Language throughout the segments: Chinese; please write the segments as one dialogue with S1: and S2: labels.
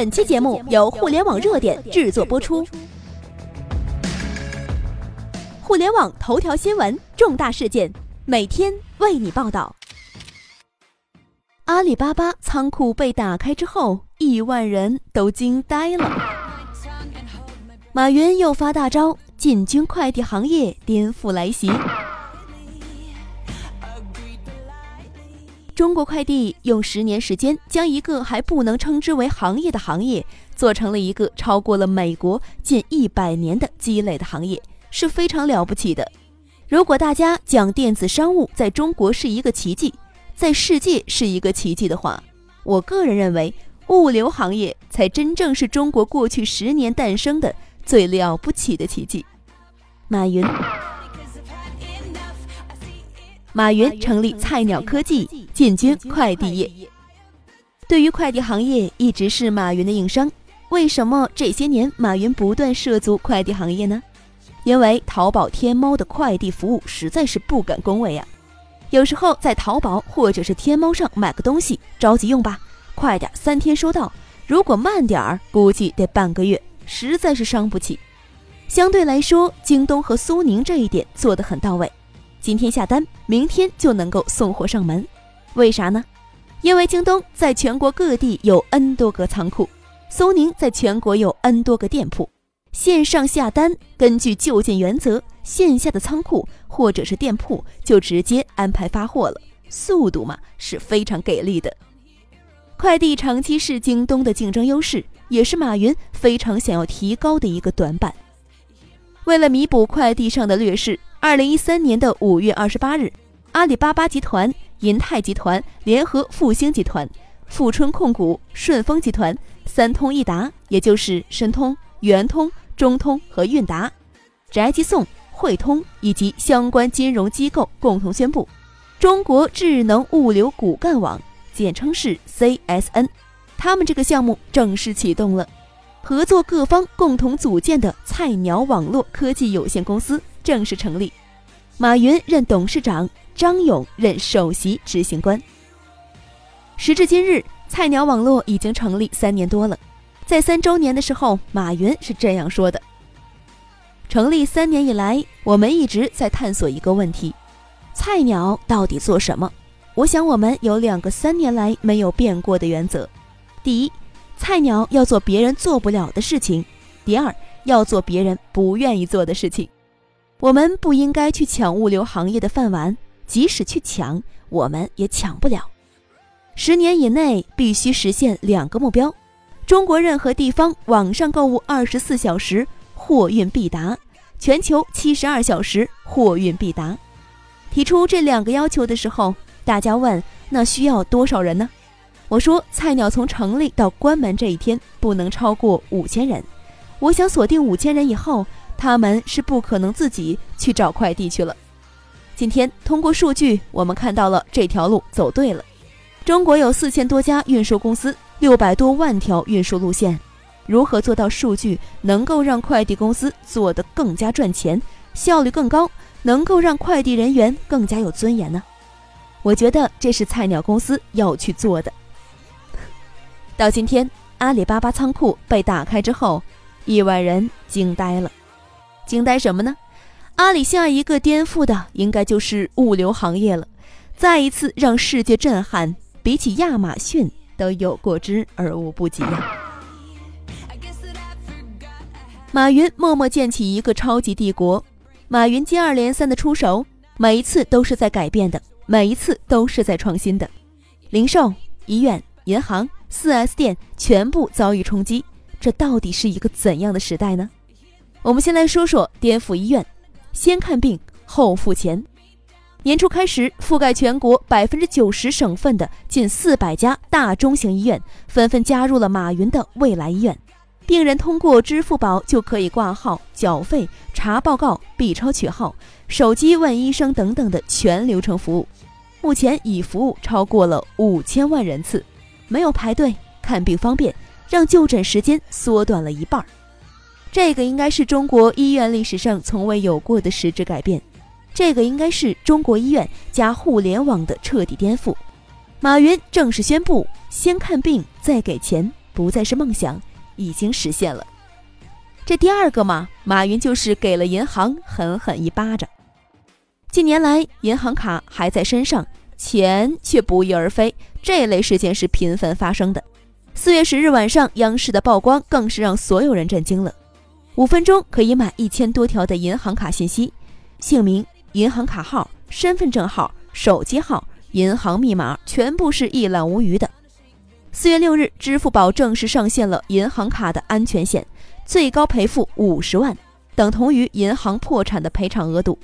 S1: 本期节目由互联网热点制作播出。互联网头条新闻，重大事件，每天为你报道。阿里巴巴仓库被打开之后，亿万人都惊呆了。马云又发大招，进军快递行业，颠覆来袭。中国快递用十年时间，将一个还不能称之为行业的行业，做成了一个超过了美国近一百年的积累的行业，是非常了不起的。如果大家讲电子商务在中国是一个奇迹，在世界是一个奇迹的话，我个人认为，物流行业才真正是中国过去十年诞生的最了不起的奇迹。马云。马云成立菜鸟科技，进军快递业。对于快递行业，一直是马云的硬伤。为什么这些年马云不断涉足快递行业呢？因为淘宝、天猫的快递服务实在是不敢恭维啊。有时候在淘宝或者是天猫上买个东西，着急用吧，快点三天收到；如果慢点儿，估计得半个月，实在是伤不起。相对来说，京东和苏宁这一点做得很到位。今天下单，明天就能够送货上门，为啥呢？因为京东在全国各地有 N 多个仓库，苏宁在全国有 N 多个店铺，线上下单根据就近原则，线下的仓库或者是店铺就直接安排发货了，速度嘛是非常给力的。快递长期是京东的竞争优势，也是马云非常想要提高的一个短板。为了弥补快递上的劣势。二零一三年的五月二十八日，阿里巴巴集团、银泰集团联合复兴集团、富春控股、顺丰集团、三通一达，也就是申通、圆通、中通和韵达、宅急送、汇通以及相关金融机构共同宣布，中国智能物流骨干网（简称是 CSN），他们这个项目正式启动了，合作各方共同组建的菜鸟网络科技有限公司。正式成立，马云任董事长，张勇任首席执行官。时至今日，菜鸟网络已经成立三年多了。在三周年的时候，马云是这样说的：“成立三年以来，我们一直在探索一个问题：菜鸟到底做什么？我想我们有两个三年来没有变过的原则：第一，菜鸟要做别人做不了的事情；第二，要做别人不愿意做的事情。”我们不应该去抢物流行业的饭碗，即使去抢，我们也抢不了。十年以内必须实现两个目标：中国任何地方网上购物二十四小时货运必达，全球七十二小时货运必达。提出这两个要求的时候，大家问：那需要多少人呢？我说：菜鸟从成立到关门这一天不能超过五千人。我想锁定五千人以后。他们是不可能自己去找快递去了。今天通过数据，我们看到了这条路走对了。中国有四千多家运输公司，六百多万条运输路线。如何做到数据能够让快递公司做得更加赚钱，效率更高，能够让快递人员更加有尊严呢？我觉得这是菜鸟公司要去做的。到今天，阿里巴巴仓库被打开之后，亿万人惊呆了。惊呆什么呢？阿里下一个颠覆的应该就是物流行业了，再一次让世界震撼，比起亚马逊都有过之而无不及呀！马云默默建起一个超级帝国，马云接二连三的出手，每一次都是在改变的，每一次都是在创新的。零售、医院、银行、4S 店全部遭遇冲击，这到底是一个怎样的时代呢？我们先来说说颠覆医院，先看病后付钱。年初开始，覆盖全国百分之九十省份的近四百家大中型医院纷纷加入了马云的未来医院，病人通过支付宝就可以挂号、缴费、查报告、B 超取号、手机问医生等等的全流程服务。目前已服务超过了五千万人次，没有排队，看病方便，让就诊时间缩短了一半。这个应该是中国医院历史上从未有过的实质改变，这个应该是中国医院加互联网的彻底颠覆。马云正式宣布：先看病再给钱，不再是梦想，已经实现了。这第二个嘛，马云就是给了银行狠狠一巴掌。近年来，银行卡还在身上，钱却不翼而飞，这类事件是频繁发生的。四月十日晚上，央视的曝光更是让所有人震惊了。五分钟可以买一千多条的银行卡信息，姓名、银行卡号、身份证号、手机号、银行密码，全部是一览无余的。四月六日，支付宝正式上线了银行卡的安全险。最高赔付五十万，等同于银行破产的赔偿额度。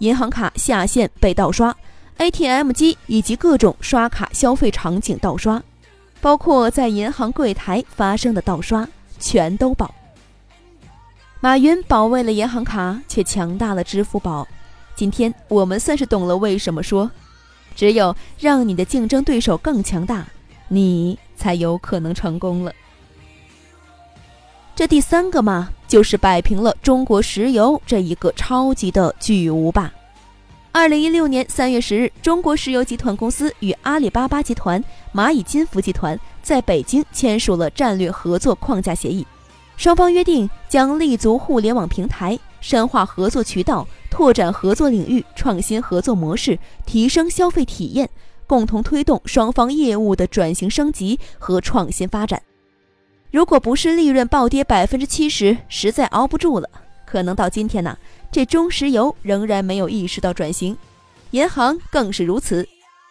S1: 银行卡下线被盗刷，ATM 机以及各种刷卡消费场景盗刷，包括在银行柜台发生的盗刷，全都保。马云保卫了银行卡，却强大了支付宝。今天我们算是懂了为什么说，只有让你的竞争对手更强大，你才有可能成功了。这第三个嘛，就是摆平了中国石油这一个超级的巨无霸。二零一六年三月十日，中国石油集团公司与阿里巴巴集团、蚂蚁金服集团在北京签署了战略合作框架协议，双方约定将立足互联网平台，深化合作渠道，拓展合作领域，创新合作模式，提升消费体验，共同推动双方业务的转型升级和创新发展。如果不是利润暴跌百分之七十，实在熬不住了，可能到今天呢，这中石油仍然没有意识到转型，银行更是如此。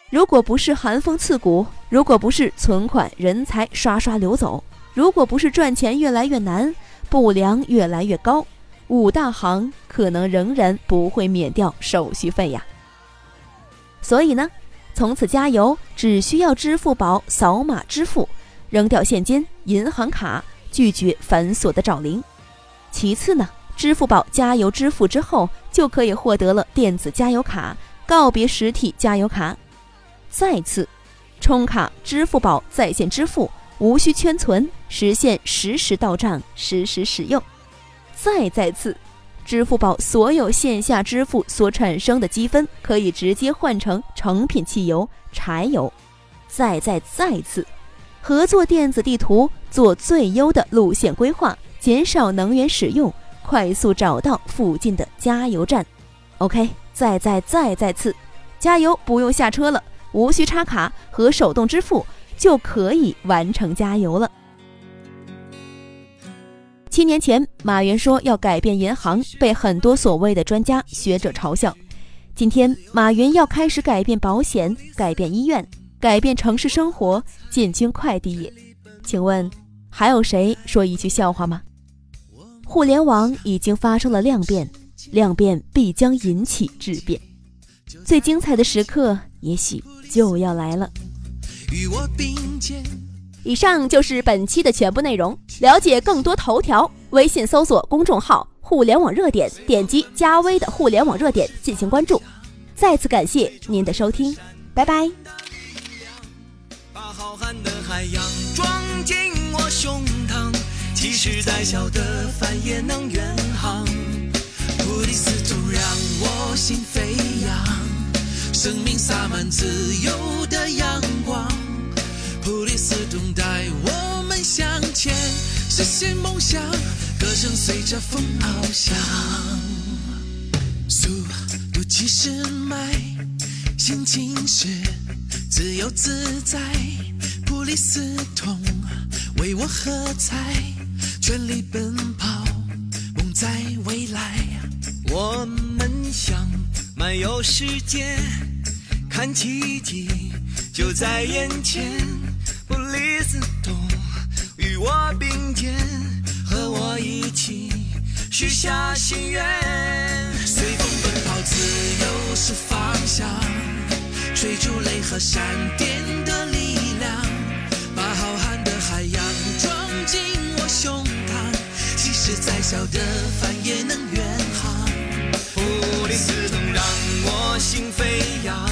S1: 如果不是寒风刺骨，如果不是存款人才刷刷流走，如果不是赚钱越来越难，不良越来越高，五大行可能仍然不会免掉手续费呀。所以呢，从此加油只需要支付宝扫码支付。扔掉现金、银行卡，拒绝繁琐的找零。其次呢，支付宝加油支付之后，就可以获得了电子加油卡，告别实体加油卡。再次，充卡支付宝在线支付，无需圈存，实现实时到账、实时使用。再再次，支付宝所有线下支付所产生的积分，可以直接换成成品汽油、柴油。再再再次。合作电子地图，做最优的路线规划，减少能源使用，快速找到附近的加油站。OK，再再再再次，加油不用下车了，无需插卡和手动支付就可以完成加油了。七年前，马云说要改变银行，被很多所谓的专家学者嘲笑。今天，马云要开始改变保险，改变医院。改变城市生活，进军快递业，请问还有谁说一句笑话吗？互联网已经发生了量变，量变必将引起质变，最精彩的时刻也许就要来了。与我并肩以上就是本期的全部内容，了解更多头条，微信搜索公众号“互联网热点”，点击加微的“互联网热点”进行关注。再次感谢您的收听，拜拜。把浩瀚的海洋装进我胸膛，即使再小的帆也能远航。普利斯通让我心飞扬，生命洒满自由的阳光。普利斯通带我们向前，实现梦想，歌声随着风翱翔。速度七十迈，心情是自由自在。普利斯通为我喝彩，全力奔跑，梦在未来。我们想漫游世界，看奇迹就在眼前。普利司通与我并肩，和我一起许下心愿。随风奔跑，自由是方向，追逐雷和闪电的力量。把浩瀚的海洋装进我胸再小的帆也能远航，普利斯通让我心飞扬，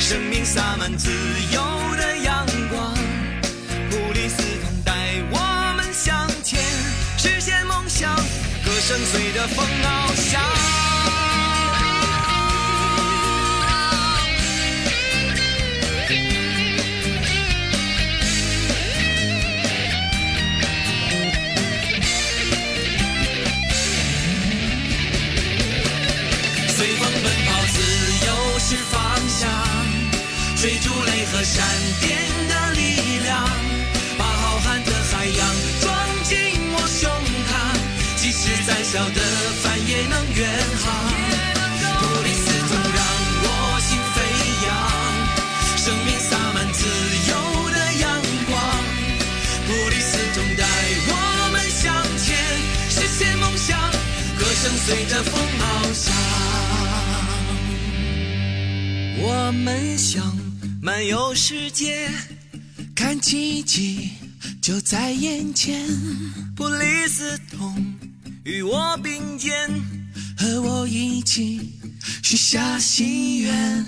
S1: 生命洒满自由的阳光。普利斯通带我们向前，实现梦想，歌声随着风翱翔。
S2: 小的帆也能远航。布里斯通让我心飞扬，生命洒满自由的阳光。布里斯通带我们向前，实现梦想，歌声随着风翱翔。我们想漫游世界，看奇迹就在眼前。布里斯通与我并肩，和我一起许下心愿。